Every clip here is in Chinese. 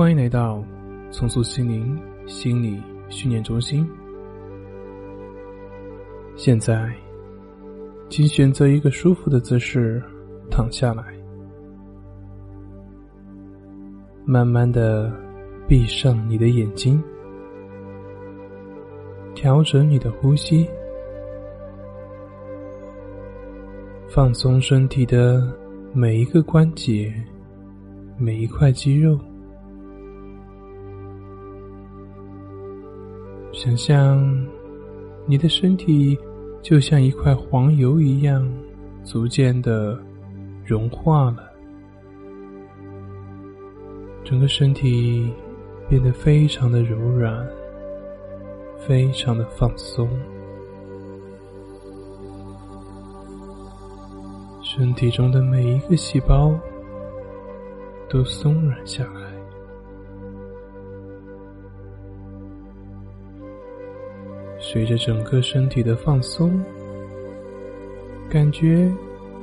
欢迎来到重塑心灵心理训练中心。现在，请选择一个舒服的姿势躺下来，慢慢的闭上你的眼睛，调整你的呼吸，放松身体的每一个关节，每一块肌肉。想象你的身体就像一块黄油一样，逐渐的融化了，整个身体变得非常的柔软，非常的放松，身体中的每一个细胞都松软下来。随着整个身体的放松，感觉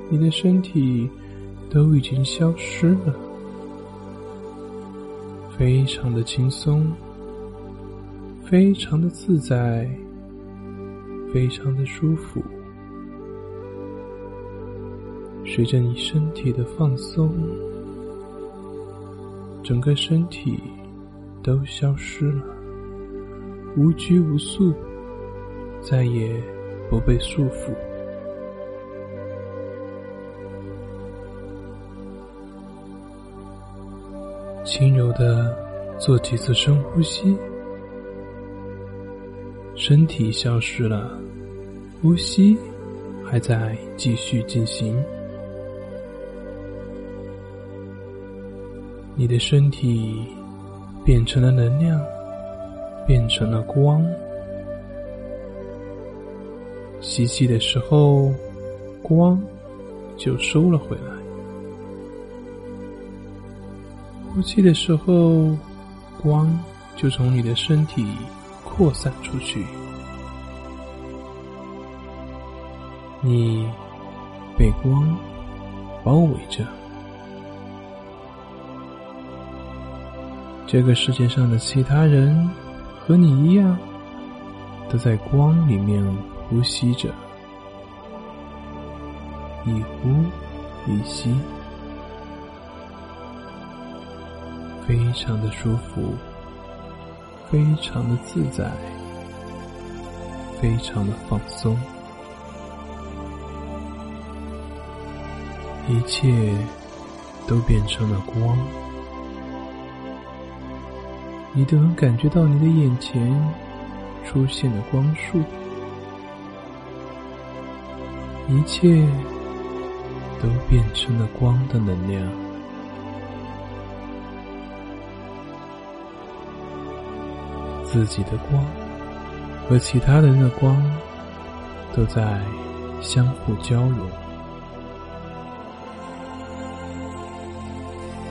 你的身体都已经消失了，非常的轻松，非常的自在，非常的舒服。随着你身体的放松，整个身体都消失了，无拘无束。再也不被束缚，轻柔的做几次深呼吸，身体消失了，呼吸还在继续进行，你的身体变成了能量，变成了光。吸气的时候，光就收了回来；呼气的时候，光就从你的身体扩散出去。你被光包围着。这个世界上的其他人和你一样，都在光里面。呼吸着，一呼一吸，非常的舒服，非常的自在，非常的放松，一切都变成了光，你都能感觉到你的眼前出现了光束。一切都变成了光的能量，自己的光和其他人的光都在相互交融，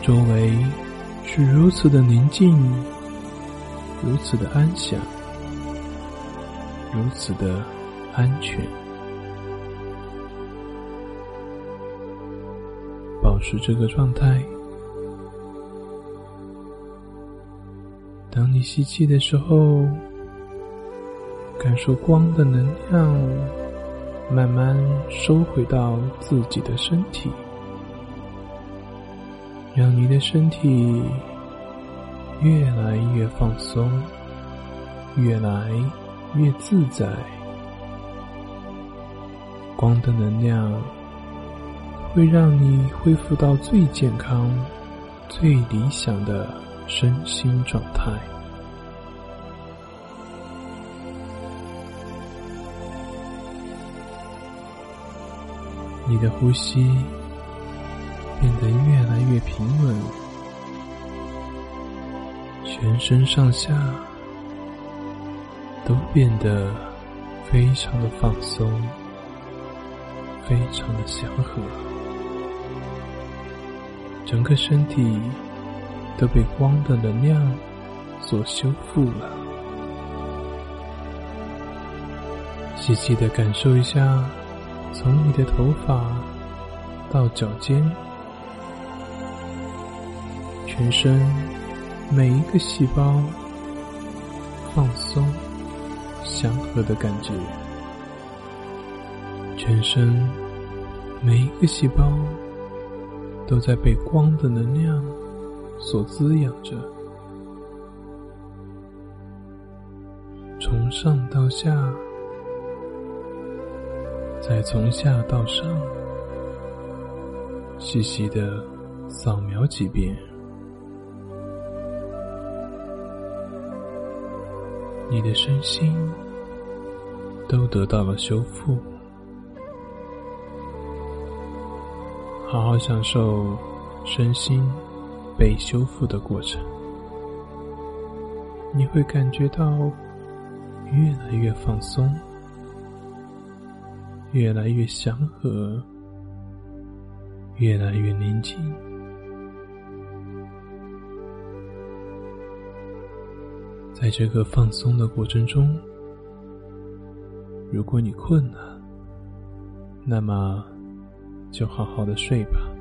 周围是如此的宁静，如此的安详，如此的安全。保持这个状态。当你吸气的时候，感受光的能量慢慢收回到自己的身体，让你的身体越来越放松，越来越自在。光的能量。会让你恢复到最健康、最理想的身心状态。你的呼吸变得越来越平稳，全身上下都变得非常的放松，非常的祥和。整个身体都被光的能量所修复了。细细的感受一下，从你的头发到脚尖，全身每一个细胞放松、祥和的感觉，全身每一个细胞都在被光的能量所滋养着，从上到下，再从下到上，细细的扫描几遍。你的身心都得到了修复，好好享受身心被修复的过程，你会感觉到越来越放松，越来越祥和，越来越宁静。在这个放松的过程中，如果你困了，那么就好好的睡吧。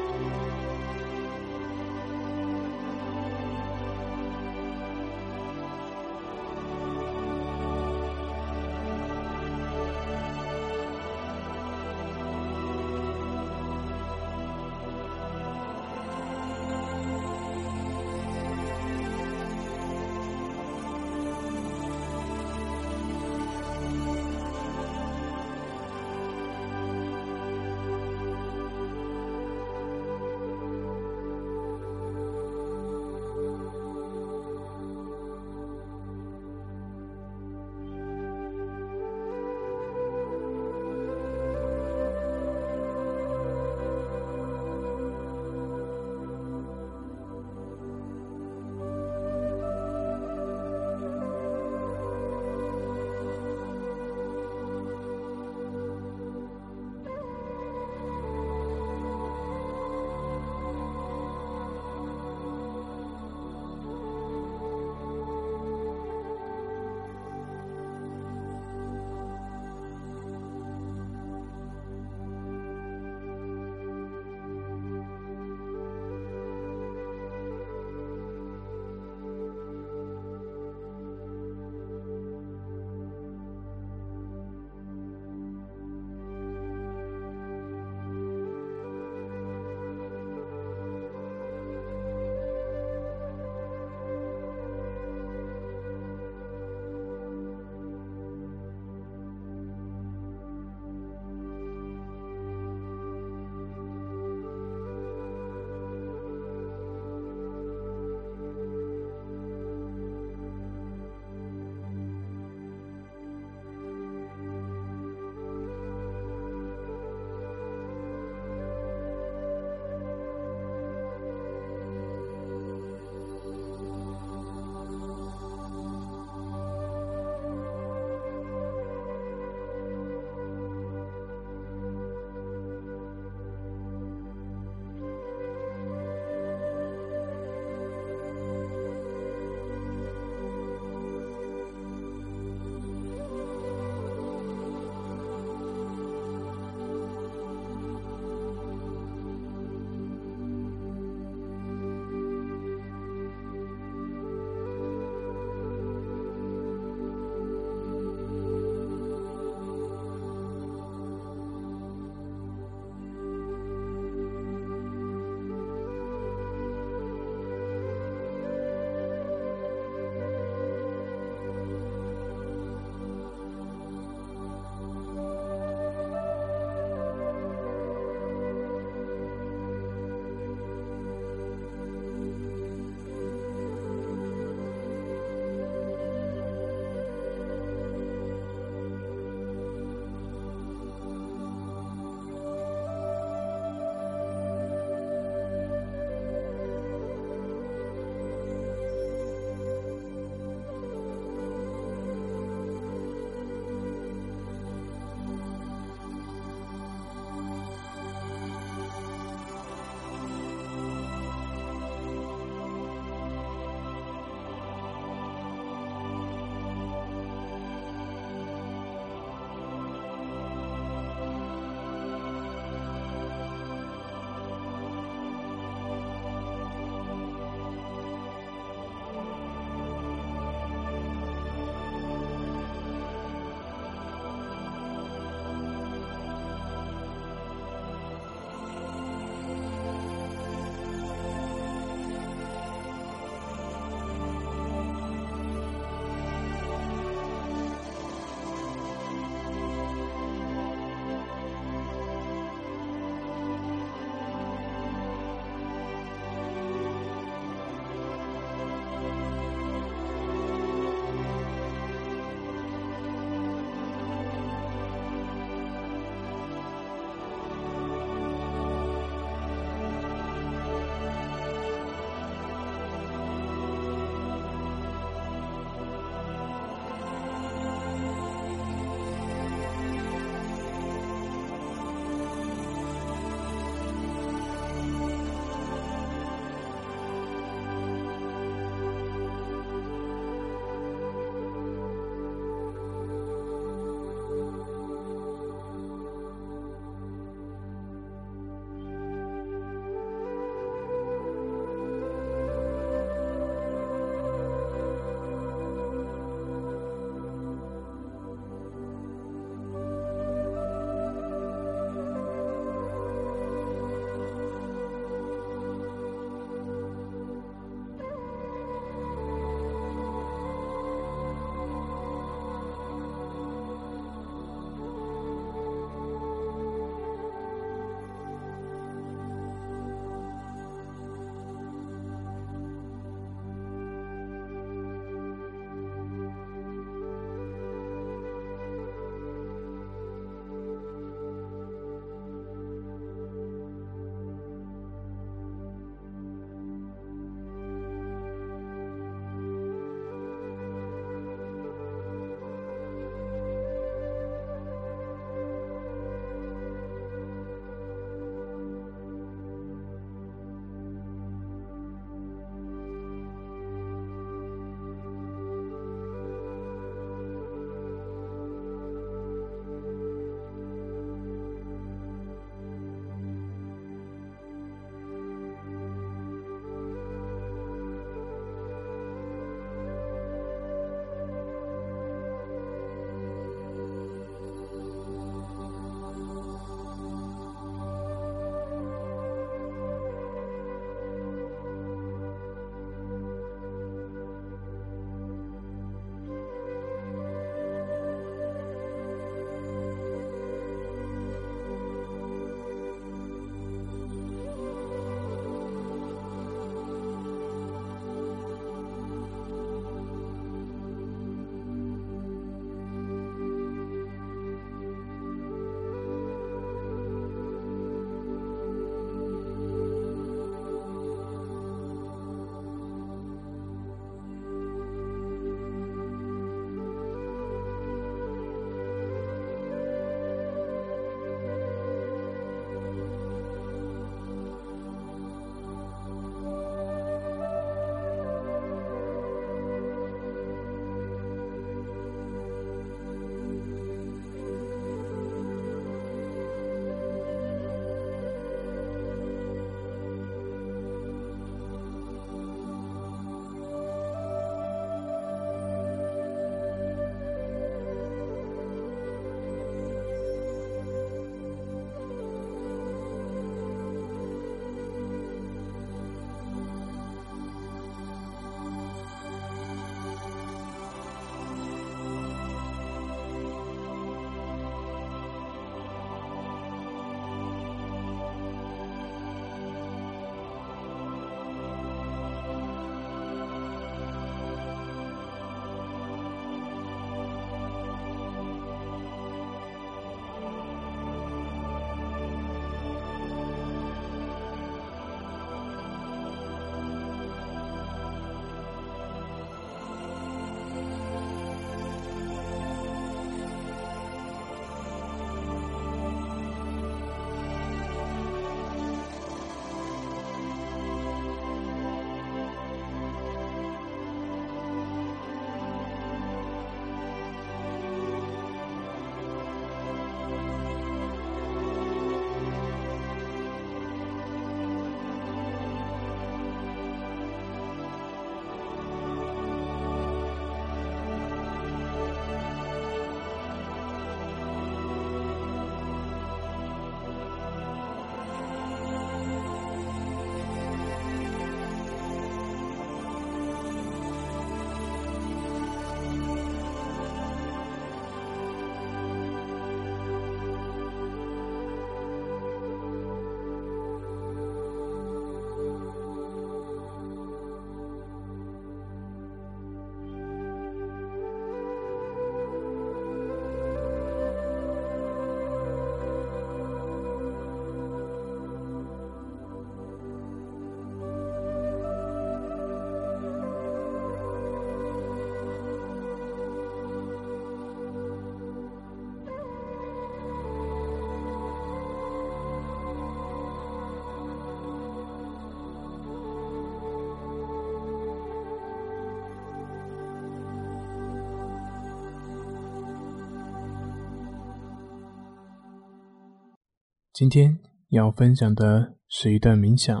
今天要分享的是一段冥想，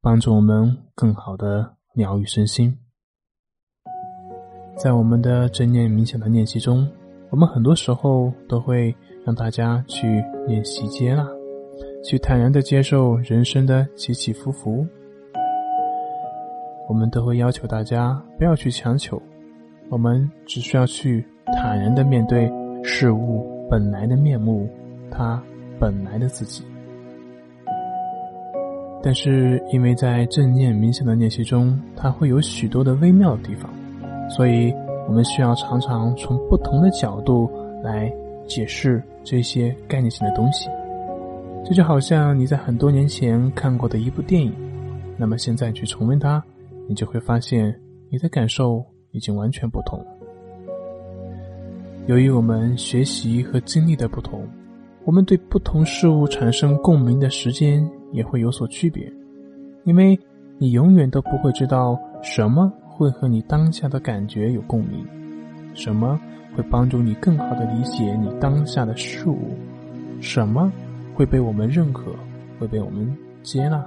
帮助我们更好的疗愈身心。在我们的正念冥想的练习中，我们很多时候都会让大家去练习接纳，去坦然的接受人生的起起伏伏。我们都会要求大家不要去强求，我们只需要去坦然的面对事物本来的面目，它本来的自己。但是，因为在正念冥想的练习中，它会有许多的微妙的地方，所以我们需要常常从不同的角度来解释这些概念性的东西。这就好像你在很多年前看过的一部电影，那么现在去重温它。你就会发现，你的感受已经完全不同。由于我们学习和经历的不同，我们对不同事物产生共鸣的时间也会有所区别。因为你永远都不会知道什么会和你当下的感觉有共鸣，什么会帮助你更好的理解你当下的事物，什么会被我们认可，会被我们接纳。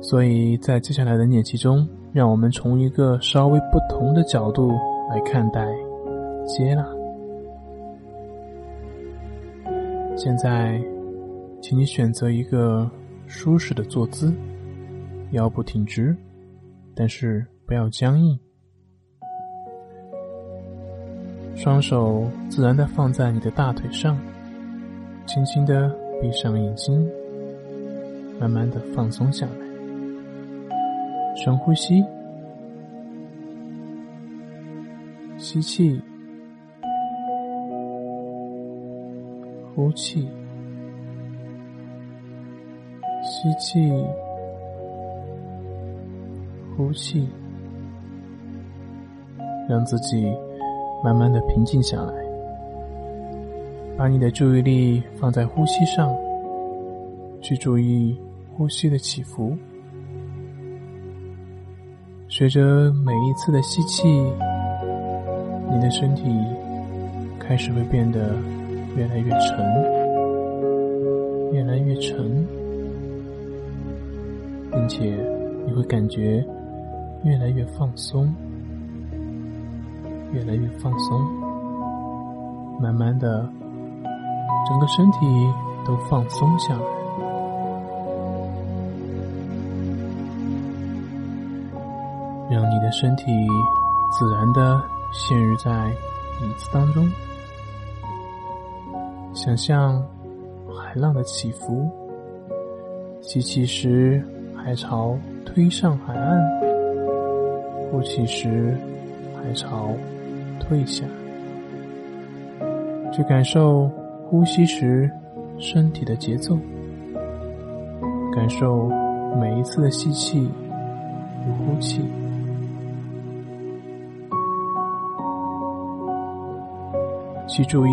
所以在接下来的练习中，让我们从一个稍微不同的角度来看待接纳。现在，请你选择一个舒适的坐姿，腰部挺直，但是不要僵硬。双手自然的放在你的大腿上，轻轻的闭上眼睛，慢慢的放松下来。深呼吸，吸气，呼气，吸气，呼气，让自己慢慢的平静下来，把你的注意力放在呼吸上，去注意呼吸的起伏。随着每一次的吸气，你的身体开始会变得越来越沉，越来越沉，并且你会感觉越来越放松，越来越放松，慢慢的，整个身体都放松下来。让你的身体自然的陷入在椅子当中，想象海浪的起伏，吸气时海潮推上海岸，呼气时海潮退下，去感受呼吸时身体的节奏，感受每一次的吸气与呼气。请注意，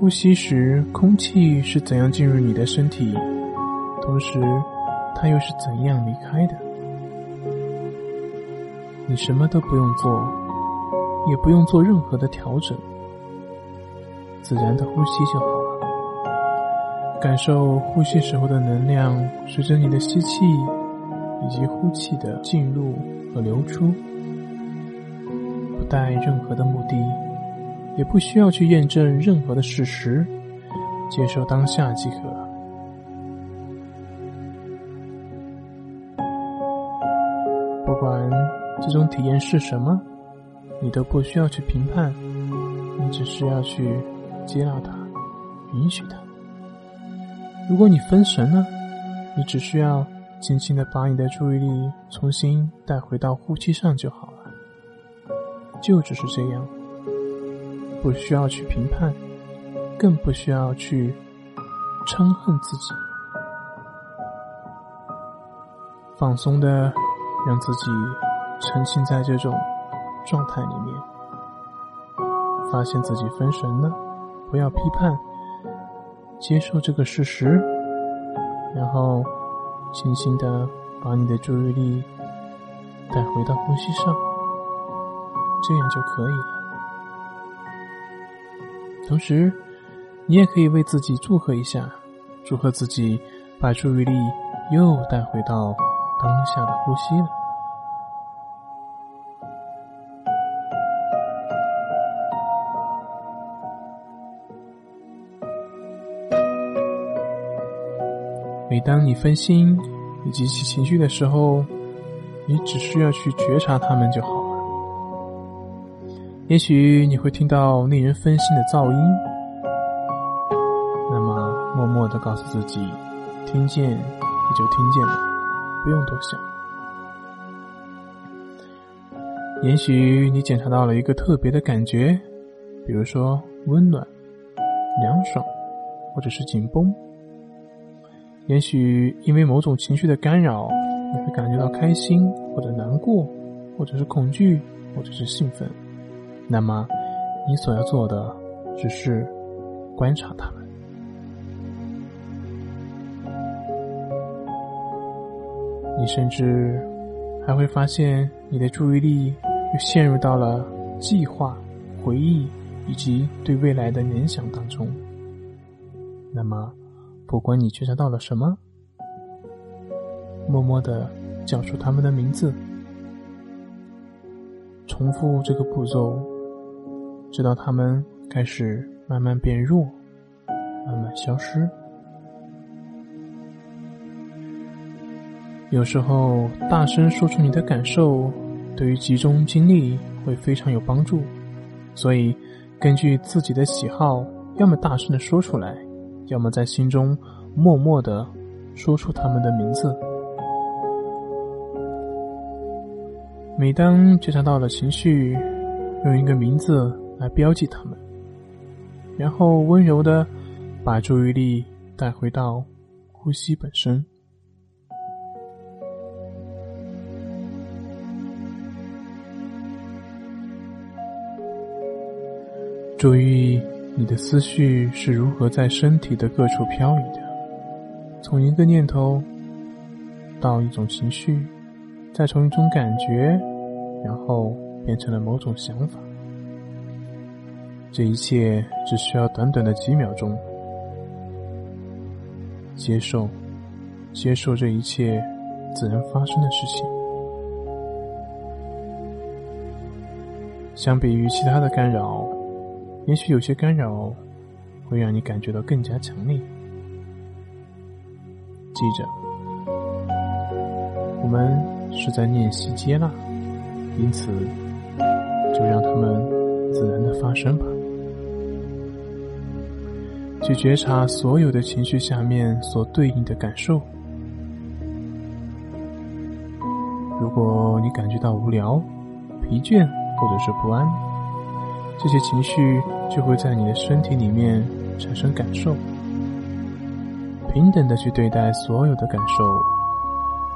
呼吸时空气是怎样进入你的身体，同时它又是怎样离开的。你什么都不用做，也不用做任何的调整，自然的呼吸就好了。感受呼吸时候的能量随着你的吸气以及呼气的进入和流出，不带任何的目的。也不需要去验证任何的事实，接受当下即可。不管这种体验是什么，你都不需要去评判，你只需要去接纳它，允许它。如果你分神了，你只需要轻轻的把你的注意力重新带回到呼吸上就好了，就只是这样。不需要去评判，更不需要去嗔恨自己，放松的让自己沉浸在这种状态里面，发现自己分神了，不要批判，接受这个事实，然后轻轻的把你的注意力带回到呼吸上，这样就可以了。同时，你也可以为自己祝贺一下，祝贺自己把注意力又带回到当下的呼吸了。每当你分心以及起情绪的时候，你只需要去觉察他们就好。也许你会听到令人分心的噪音，那么默默的告诉自己，听见也就听见了，不用多想。也许你检查到了一个特别的感觉，比如说温暖、凉爽，或者是紧绷。也许因为某种情绪的干扰，你会感觉到开心，或者难过，或者是恐惧，或者是兴奋。那么，你所要做的只是观察他们。你甚至还会发现，你的注意力又陷入到了计划、回忆以及对未来的联想当中。那么。不管你觉察到了什么，默默的叫出他们的名字，重复这个步骤，直到他们开始慢慢变弱，慢慢消失。有时候，大声说出你的感受，对于集中精力会非常有帮助。所以，根据自己的喜好，要么大声的说出来。要么在心中默默的说出他们的名字。每当觉察到了情绪，用一个名字来标记他们，然后温柔的把注意力带回到呼吸本身。注意。你的思绪是如何在身体的各处漂移的？从一个念头到一种情绪，再从一种感觉，然后变成了某种想法。这一切只需要短短的几秒钟。接受，接受这一切自然发生的事情。相比于其他的干扰。也许有些干扰会让你感觉到更加强烈。记着，我们是在练习接纳，因此就让他们自然的发生吧。去觉察所有的情绪下面所对应的感受。如果你感觉到无聊、疲倦或者是不安。这些情绪就会在你的身体里面产生感受，平等的去对待所有的感受，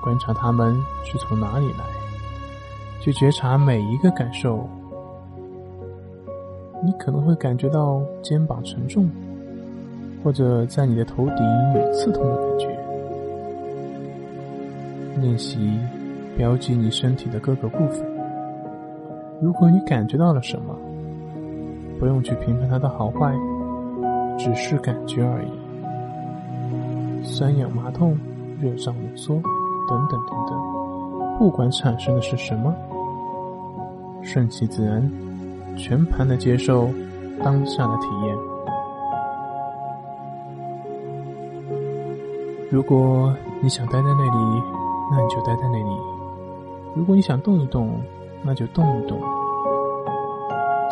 观察他们是从哪里来，去觉察每一个感受。你可能会感觉到肩膀沉重，或者在你的头顶有刺痛的感觉。练习标记你身体的各个部分。如果你感觉到了什么，不用去评判它的好坏，只是感觉而已。酸痒麻痛、热胀冷缩，等等等等，不管产生的是什么，顺其自然，全盘的接受当下的体验。如果你想待在那里，那你就待在那里；如果你想动一动，那就动一动。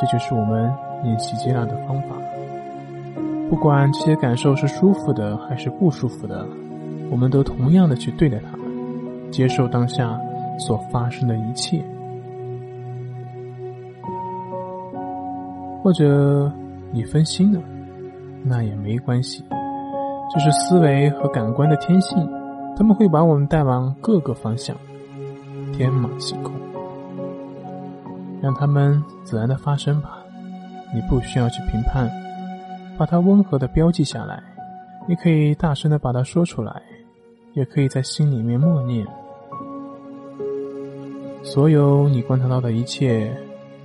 这就是我们。练习接纳的方法，不管这些感受是舒服的还是不舒服的，我们都同样的去对待它们，接受当下所发生的一切。或者你分心了，那也没关系，这是思维和感官的天性，他们会把我们带往各个方向，天马行空，让他们自然的发生吧。你不需要去评判，把它温和的标记下来。你可以大声的把它说出来，也可以在心里面默念。所有你观察到的一切，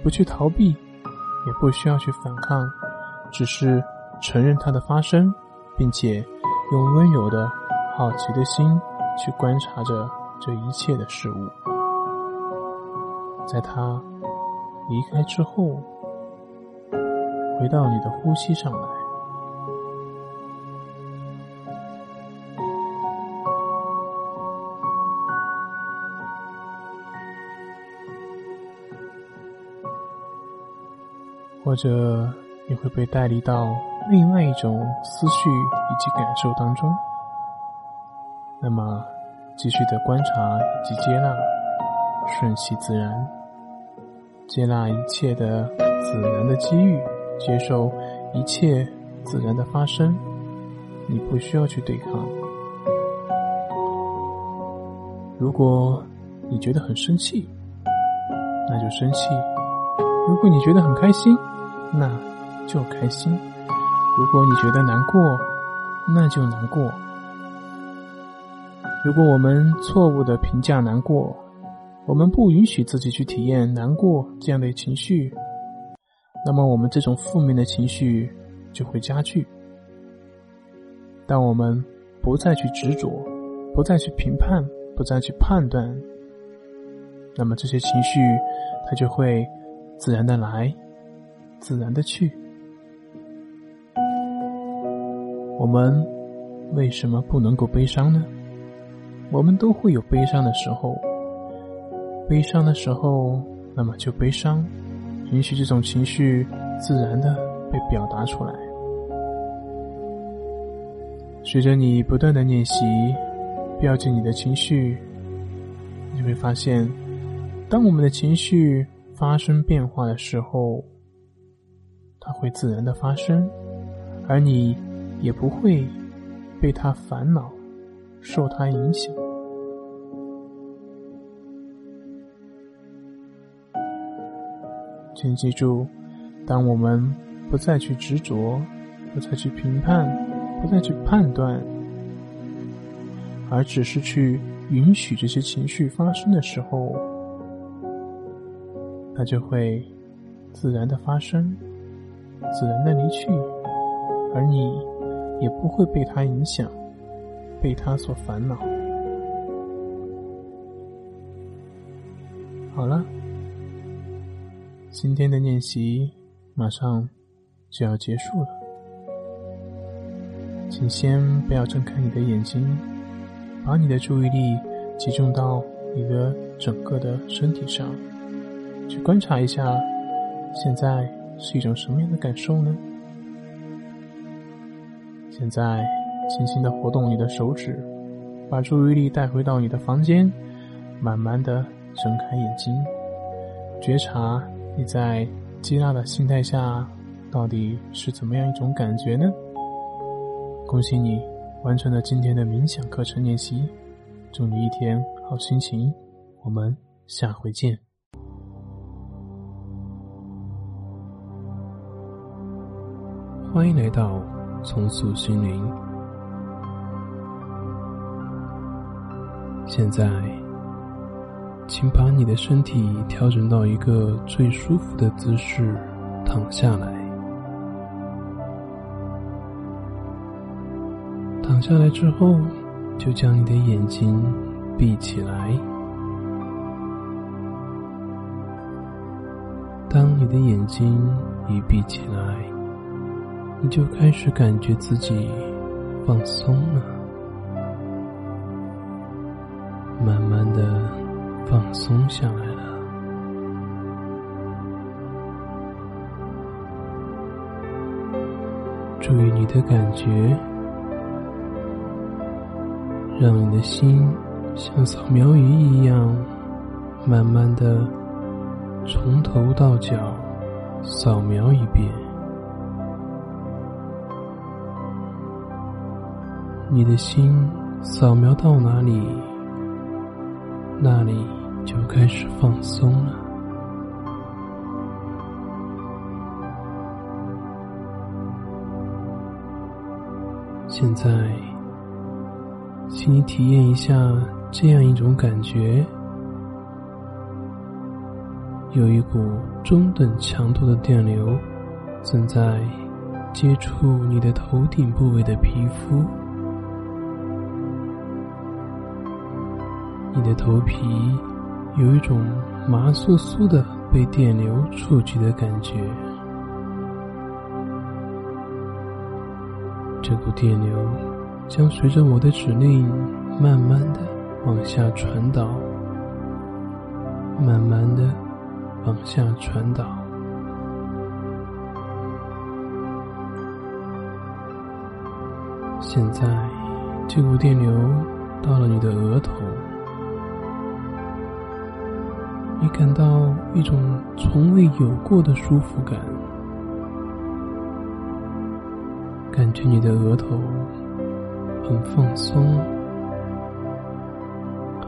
不去逃避，也不需要去反抗，只是承认它的发生，并且用温柔的好奇的心去观察着这一切的事物。在它离开之后，回到你的呼吸上来。或者你会被带离到另外一种思绪及感受当中，那么继续的观察以及接纳，顺其自然，接纳一切的自然的机遇，接受一切自然的发生，你不需要去对抗。如果你觉得很生气，那就生气；如果你觉得很开心，那就开心。如果你觉得难过，那就难过。如果我们错误的评价难过，我们不允许自己去体验难过这样的情绪，那么我们这种负面的情绪就会加剧。当我们不再去执着，不再去评判，不再去判断，那么这些情绪它就会自然的来。自然的去，我们为什么不能够悲伤呢？我们都会有悲伤的时候，悲伤的时候，那么就悲伤，允许这种情绪自然的被表达出来。随着你不断的练习，标记你的情绪，你会发现，当我们的情绪发生变化的时候。它会自然的发生，而你也不会被他烦恼，受他影响。请记住，当我们不再去执着，不再去评判，不再去判断，而只是去允许这些情绪发生的时候，它就会自然的发生。自然的离去，而你也不会被他影响，被他所烦恼。好了，今天的练习马上就要结束了，请先不要睁开你的眼睛，把你的注意力集中到你的整个的身体上，去观察一下现在。是一种什么样的感受呢？现在，轻轻的活动你的手指，把注意力带回到你的房间，慢慢的睁开眼睛，觉察你在接纳的心态下到底是怎么样一种感觉呢？恭喜你完成了今天的冥想课程练习，祝你一天好心情，我们下回见。欢迎来到重塑心灵。现在，请把你的身体调整到一个最舒服的姿势，躺下来。躺下来之后，就将你的眼睛闭起来。当你的眼睛一闭起来，你就开始感觉自己放松了，慢慢的放松下来了。注意你的感觉，让你的心像扫描仪一样，慢慢的从头到脚扫描一遍。你的心扫描到哪里，那里就开始放松了。现在，请你体验一下这样一种感觉：有一股中等强度的电流正在接触你的头顶部位的皮肤，你的头皮有一种麻酥酥的被电流触及的感觉。这股电流将随着我的指令，慢慢的往下传导，慢慢的往下传导。现在，这股电流到了你的额头，你感到一种从未有过的舒服感。感觉你的额头很放松，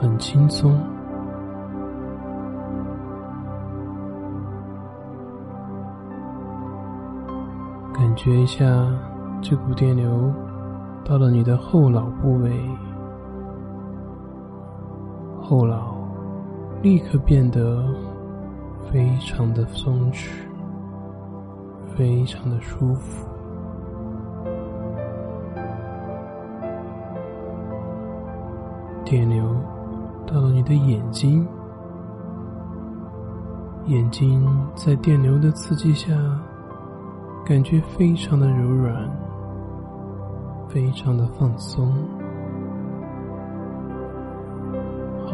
很轻松。感觉一下这股电流到了你的后脑部位，后脑立刻变得非常的松弛，非常的舒服。电流到了你的眼睛，眼睛在电流的刺激下，感觉非常的柔软，非常的放松。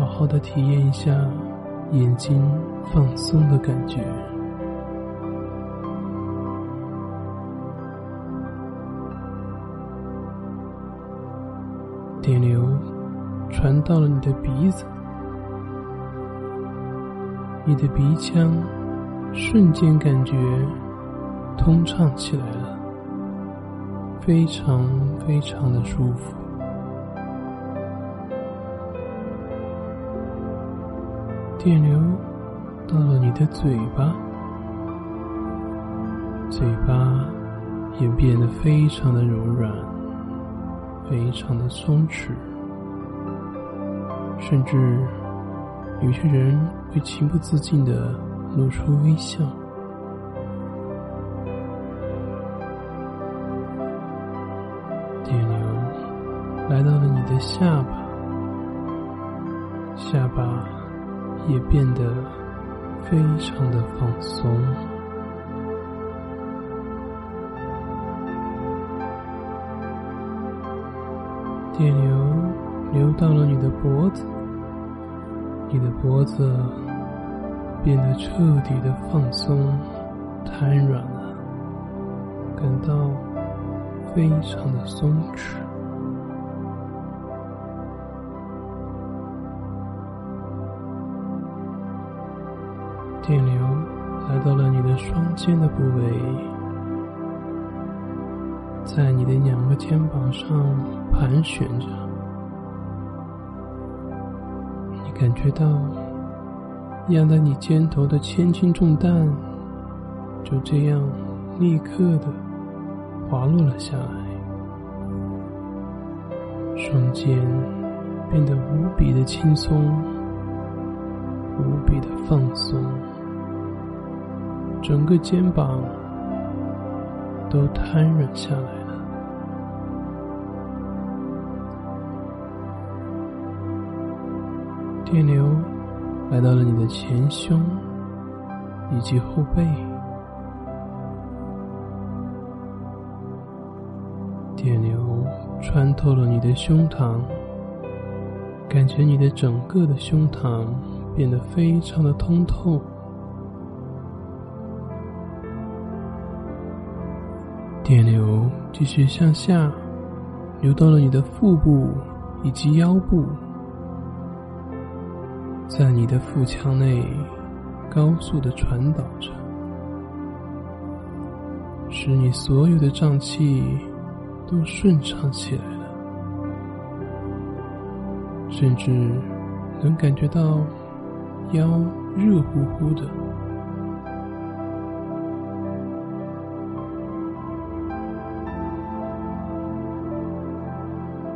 好好的体验一下眼睛放松的感觉。电流。传到了你的鼻子，你的鼻腔瞬间感觉通畅起来了，非常非常的舒服。电流到了你的嘴巴，嘴巴也变得非常的柔软，非常的松弛。甚至有些人会情不自禁的露出微笑。电流来到了你的下巴，下巴也变得非常的放松。电流流到了你的脖子。你的脖子变得彻底的放松、瘫软了，感到非常的松弛。肩的部位，在你的两个肩膀上盘旋着。你感觉到压在你肩头的千斤重担，就这样立刻的滑落了下来，双肩变得无比的轻松，无比的放松，整个肩膀都瘫软下来了。电流来到了你的前胸以及后背，电流穿透了你的胸膛，感觉你的整个的胸膛变得非常的通透。继续向下流到了你的腹部以及腰部。在你的腹腔内高速的传导着，使你所有的脏器都顺畅起来了，甚至能感觉到腰热乎乎的。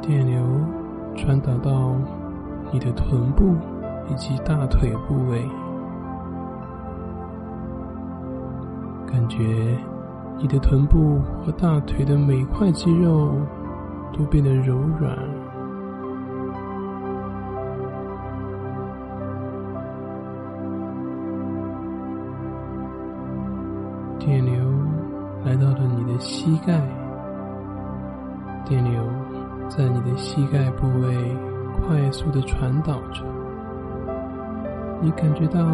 电流传导到你的臀部。以及大腿部位，感觉你的臀部和大腿的每块肌肉都变得柔软。电流来到了你的膝盖，膝盖部位快速的传导着，你感觉到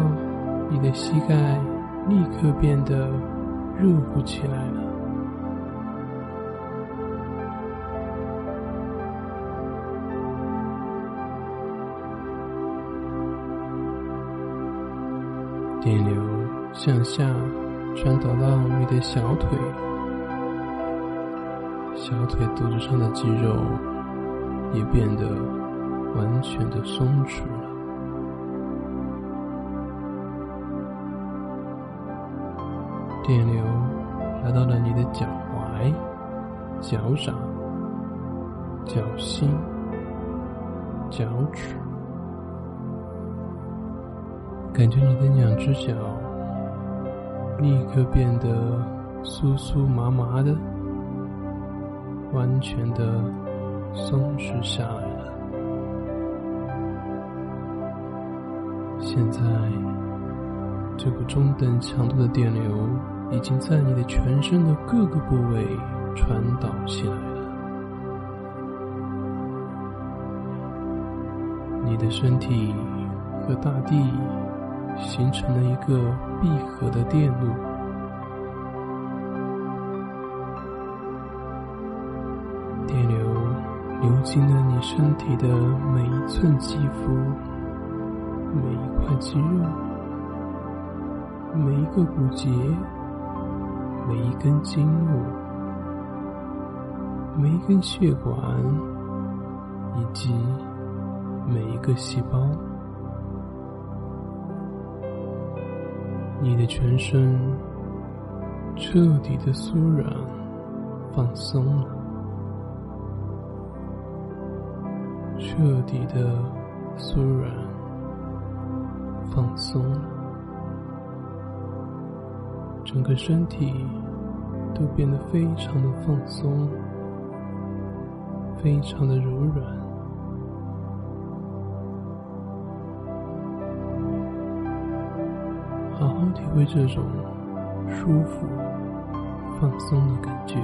你的膝盖立刻变得热乎起来了。电流向下。传导到你的小腿，小腿肚子上的肌肉也变得完全的松弛了。电流来到了你的脚踝、脚掌、脚心、脚趾，感觉你的两只脚。立刻变得酥酥麻麻的，完全的松弛下来了。现在，这个中等强度的电流已经在你的全身的各个部位传导起来了。你的身体和大地。形成了一个闭合的电路，流进了你身体的每一寸肌肤、每一块肌肉、每一个骨节、每一根筋络、每一根血管以及每一个细胞。你的全身彻底的酥软、放松了，彻底的酥软、放松了，整个身体都变得非常的放松，非常的柔软。好好体会这种舒服、放松的感觉。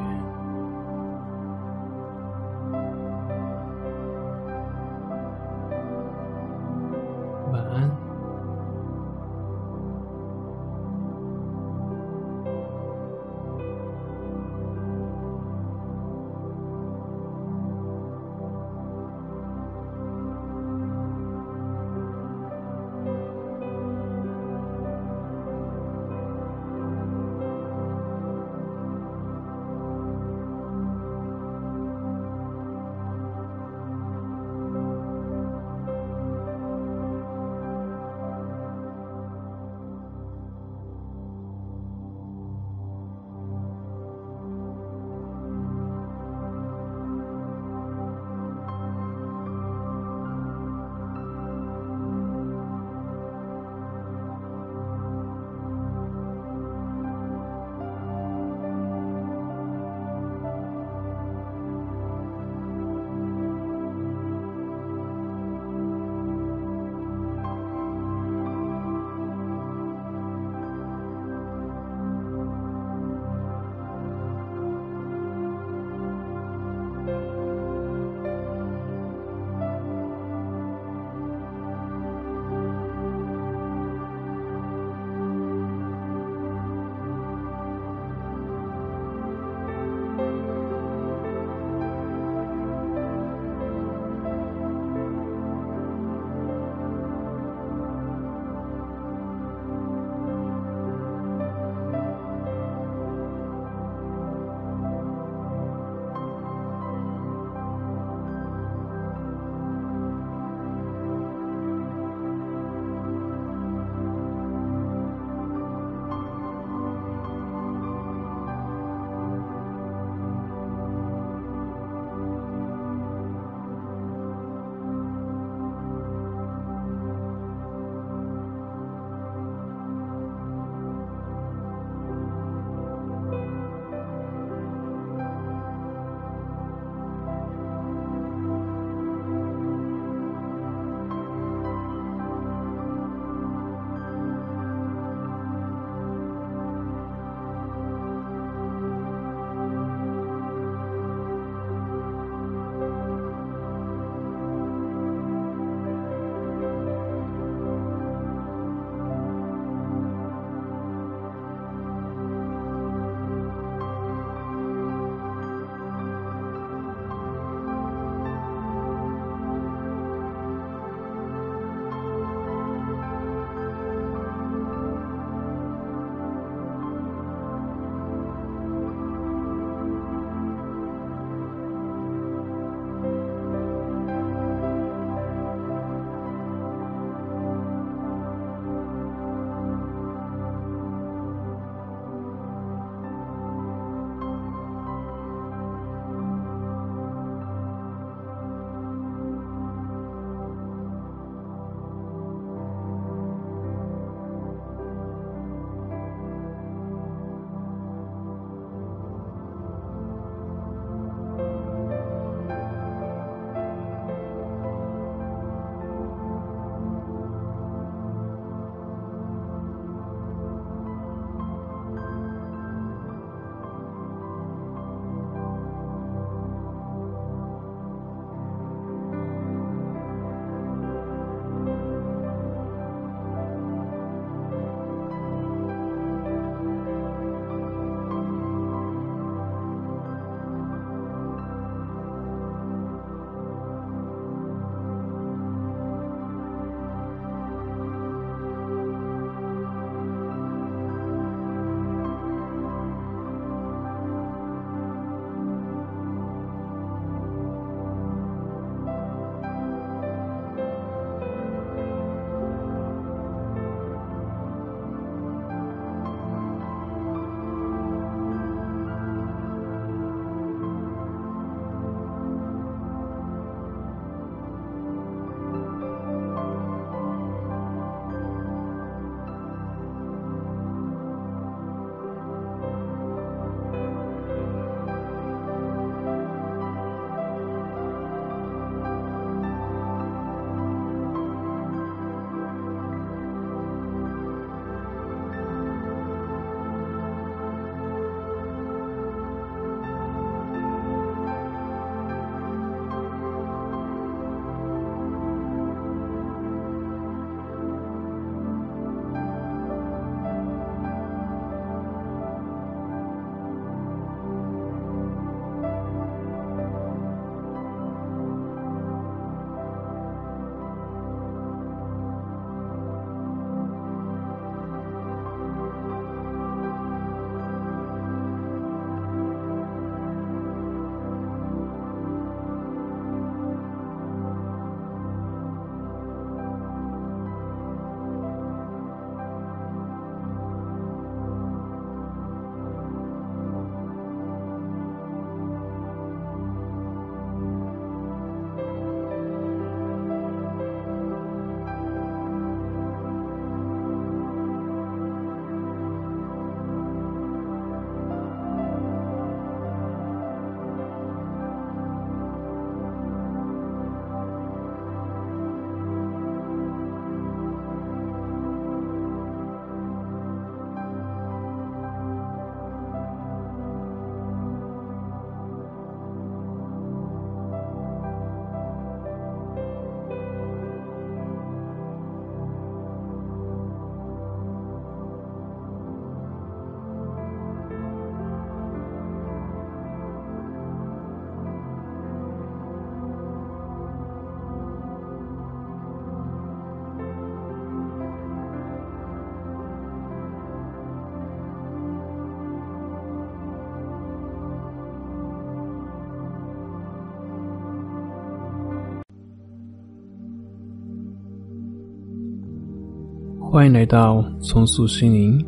欢迎来到重塑心灵。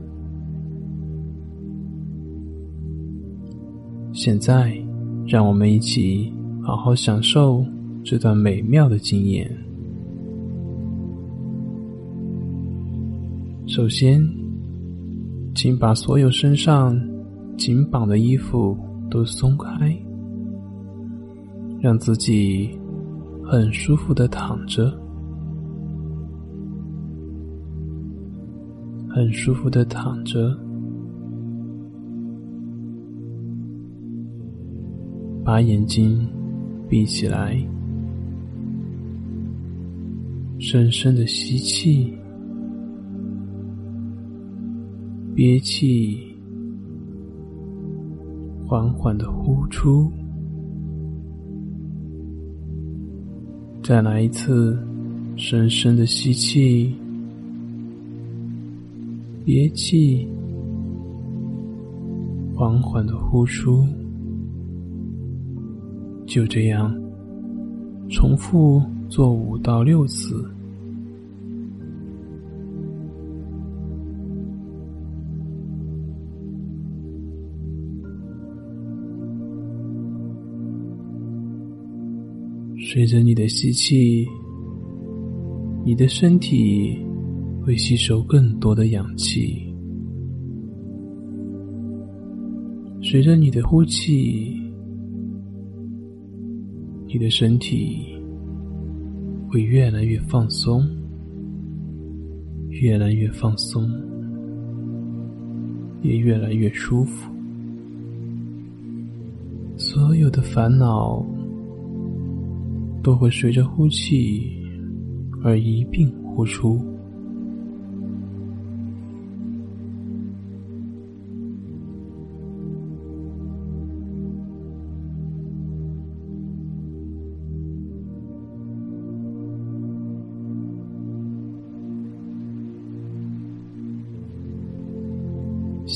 现在，让我们一起好好享受这段美妙的经验。首先，请把所有身上紧绑的衣服都松开，让自己很舒服的躺着，很舒服的躺着，把眼睛闭起来，深深的吸气。憋气，缓缓的呼出。再来一次，深深的吸气，憋气，缓缓的呼出。就这样，重复做五到六次。随着你的吸气，你的身体会吸收更多的氧气；随着你的呼气，你的身体会越来越放松，越来越放松，也越来越舒服。所有的烦恼。都会随着呼气而一并呼出。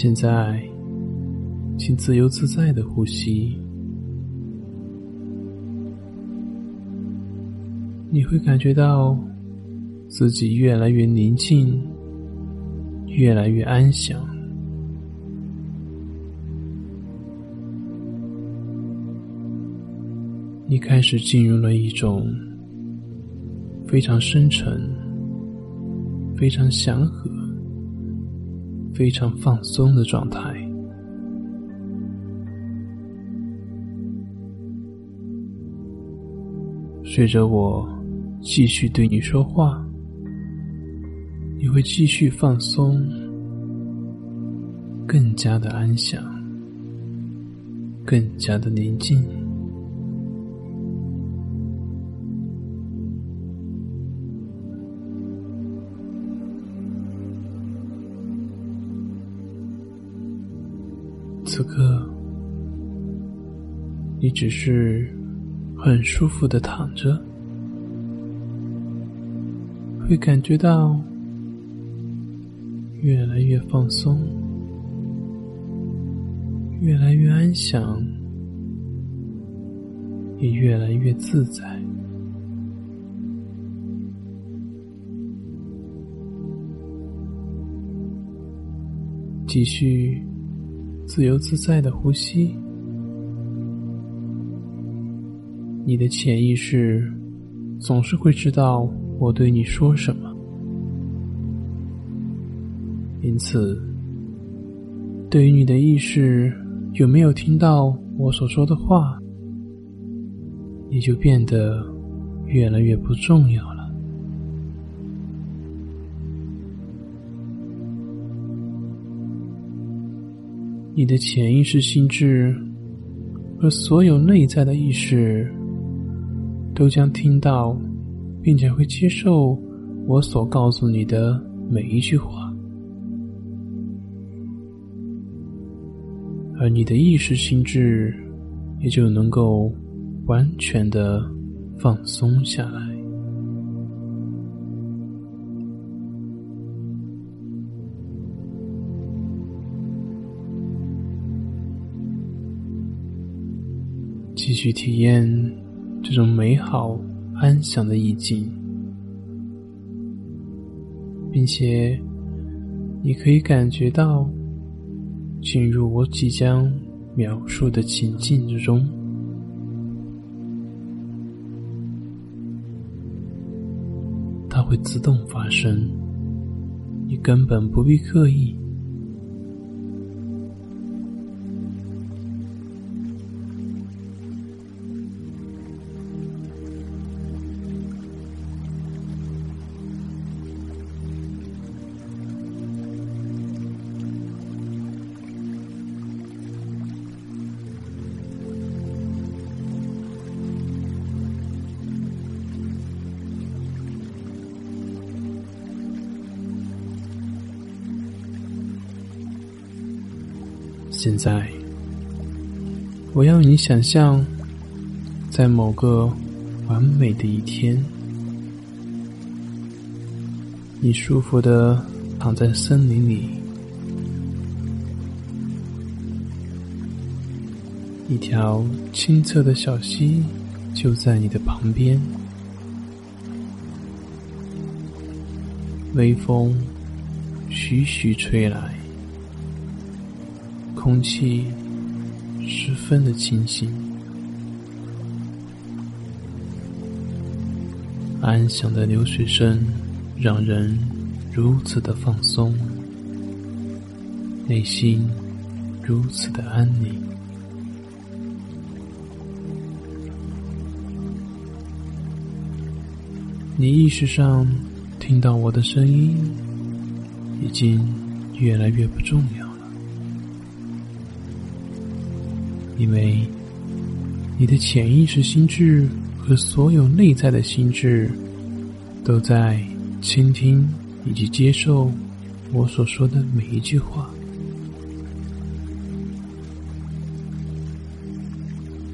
现在，请自由自在的呼吸。你会感觉到自己越来越宁静，越来越安详。你开始进入了一种非常深沉、非常祥和、非常放松的状态。随着我。继续对你说话，你会继续放松，更加的安详，更加的宁静。此刻，你只是很舒服的躺着。会感觉到越来越放松，越来越安详，也越来越自在。继续自由自在的呼吸，你的潜意识总是会知道。我对你说什么？因此，对于你的意识有没有听到我所说的话，也就变得越来越不重要了。你的潜意识心智和所有内在的意识都将听到。并且会接受我所告诉你的每一句话，而你的意识心智也就能够完全的放松下来。去体验这种美好。安详的意境，并且你可以感觉到进入我即将描述的情境之中，它会自动发生，你根本不必刻意。现在，我要你想象，在某个完美的一天，你舒服的躺在森林里，一条清澈的小溪就在你的旁边，微风徐徐吹来。空气十分的清新，安详的流水声让人如此的放松，内心如此的安宁。你意识上听到我的声音，已经越来越不重要。因为你的潜意识心智和所有内在的心智，都在倾听以及接受我所说的每一句话。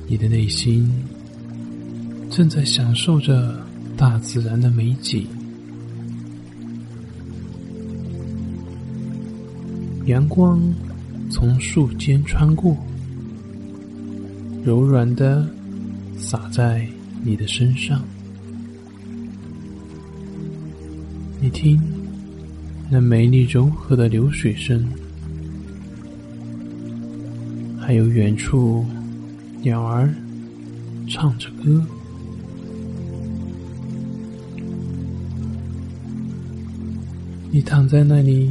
你的内心正在享受着大自然的美景，阳光从树间穿过。柔软的洒在你的身上，你听那美丽柔和的流水声，还有远处鸟儿唱着歌。你躺在那里，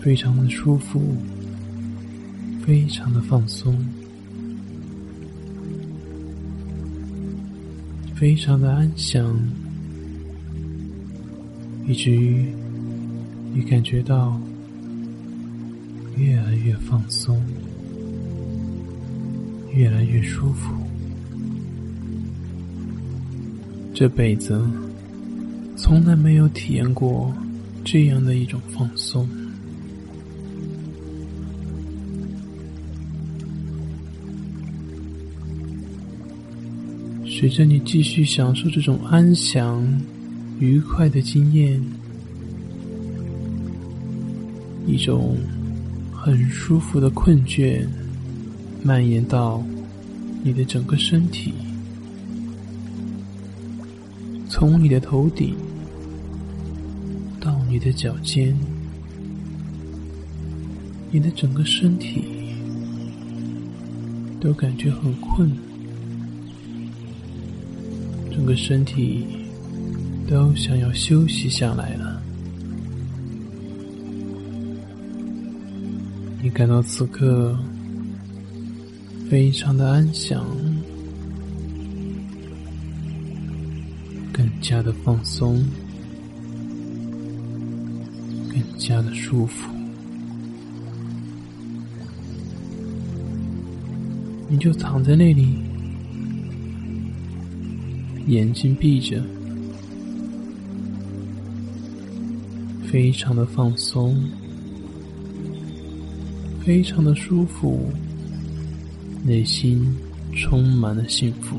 非常的舒服，非常的放松。非常的安详，以至于你感觉到越来越放松，越来越舒服。这辈子从来没有体验过这样的一种放松。随着你继续享受这种安详、愉快的经验，一种很舒服的困倦蔓延到你的整个身体，从你的头顶到你的脚尖，你的整个身体都感觉很困。整个身体都想要休息下来了。你感到此刻非常的安详，更加的放松，更加的舒服。你就躺在那里。眼睛闭着，非常的放松，非常的舒服，内心充满了幸福，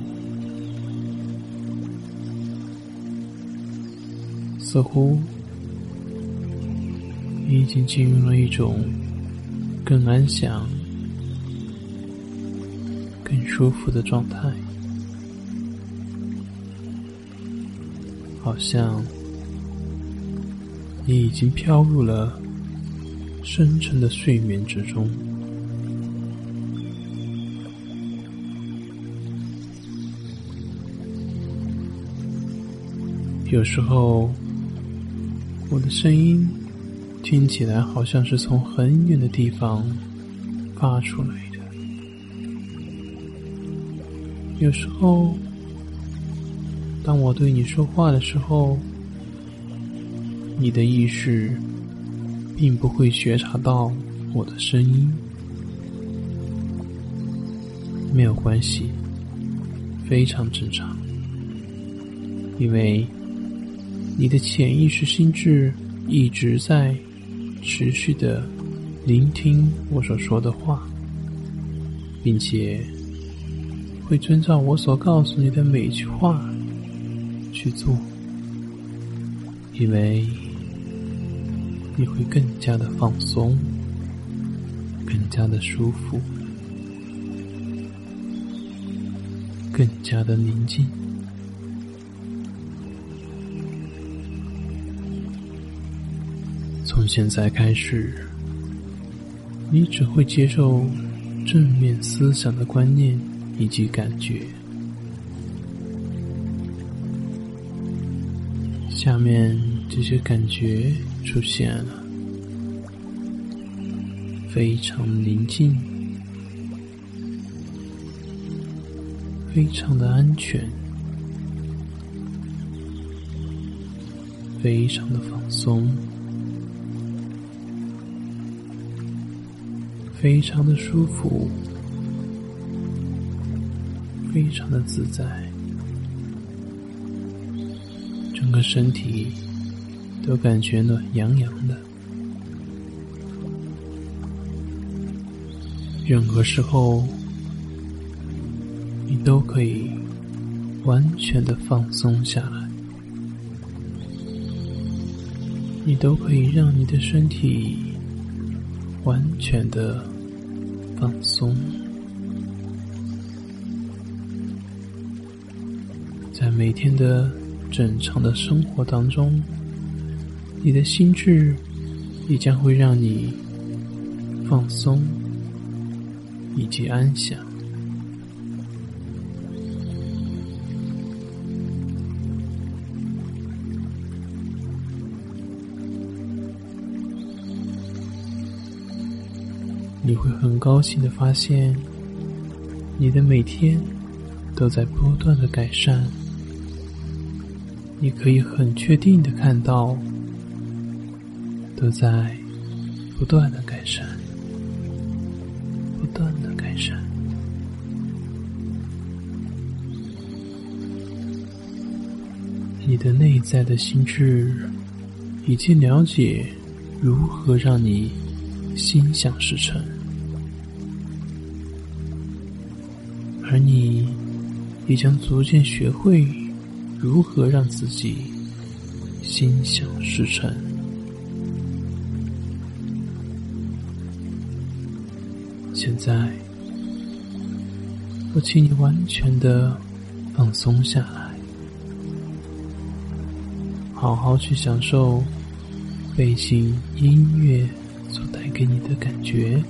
似乎你已经进入了一种更安详、更舒服的状态。好像你已经飘入了深沉的睡眠之中。有时候，我的声音听起来好像是从很远的地方发出来的。有时候，当我对你说话的时候，你的意识并不会觉察到我的声音。没有关系，非常正常，因为。你的潜意识心智一直在持续的聆听我所说的话，并且会遵照我所告诉你的每句话去做，因为你会更加的放松，更加的舒服，更加的宁静。从现在开始，你只会接受正面思想的观念以及感觉。下面这些感觉出现了，非常宁静，非常的安全，非常的放松。非常的舒服，非常的自在，整个身体都感觉暖洋洋的。任何时候，你都可以完全的放松下来，你都可以让你的身体。完全的放松，在每天的正常的生活当中，你的心智也将会让你放松以及安详。你会很高兴的发现，你的每天都在不断的改善。你可以很确定的看到，都在不断的改善，不断的改善。你的内在的心智已经了解如何让你心想事成。而你也将逐渐学会如何让自己心想事成。现在，我请你完全的放松下来，好好去享受背景音乐所带给你的感觉。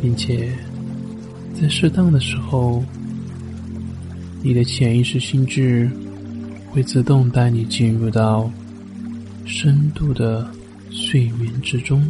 并且，在适当的时候，你的潜意识心智会自动带你进入到深度的睡眠之中。